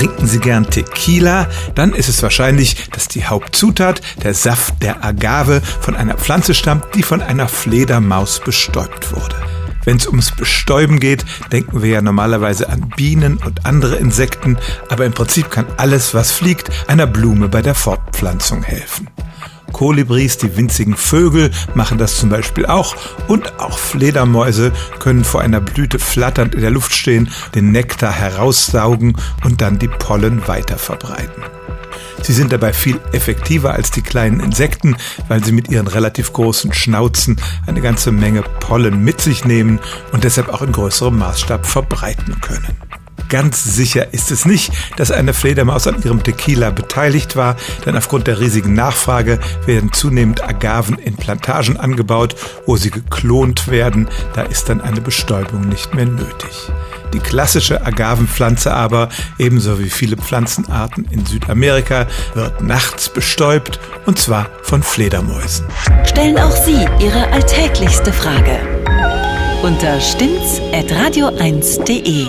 Trinken Sie gern Tequila? Dann ist es wahrscheinlich, dass die Hauptzutat, der Saft der Agave, von einer Pflanze stammt, die von einer Fledermaus bestäubt wurde. Wenn es ums Bestäuben geht, denken wir ja normalerweise an Bienen und andere Insekten, aber im Prinzip kann alles, was fliegt, einer Blume bei der Fortpflanzung helfen. Kolibris, die winzigen Vögel, machen das zum Beispiel auch. Und auch Fledermäuse können vor einer Blüte flatternd in der Luft stehen, den Nektar heraussaugen und dann die Pollen weiter verbreiten. Sie sind dabei viel effektiver als die kleinen Insekten, weil sie mit ihren relativ großen Schnauzen eine ganze Menge Pollen mit sich nehmen und deshalb auch in größerem Maßstab verbreiten können. Ganz sicher ist es nicht, dass eine Fledermaus an ihrem Tequila beteiligt war, denn aufgrund der riesigen Nachfrage werden zunehmend Agaven in Plantagen angebaut, wo sie geklont werden. Da ist dann eine Bestäubung nicht mehr nötig. Die klassische Agavenpflanze aber, ebenso wie viele Pflanzenarten in Südamerika, wird nachts bestäubt und zwar von Fledermäusen. Stellen auch Sie Ihre alltäglichste Frage unter stimmtz.radio1.de.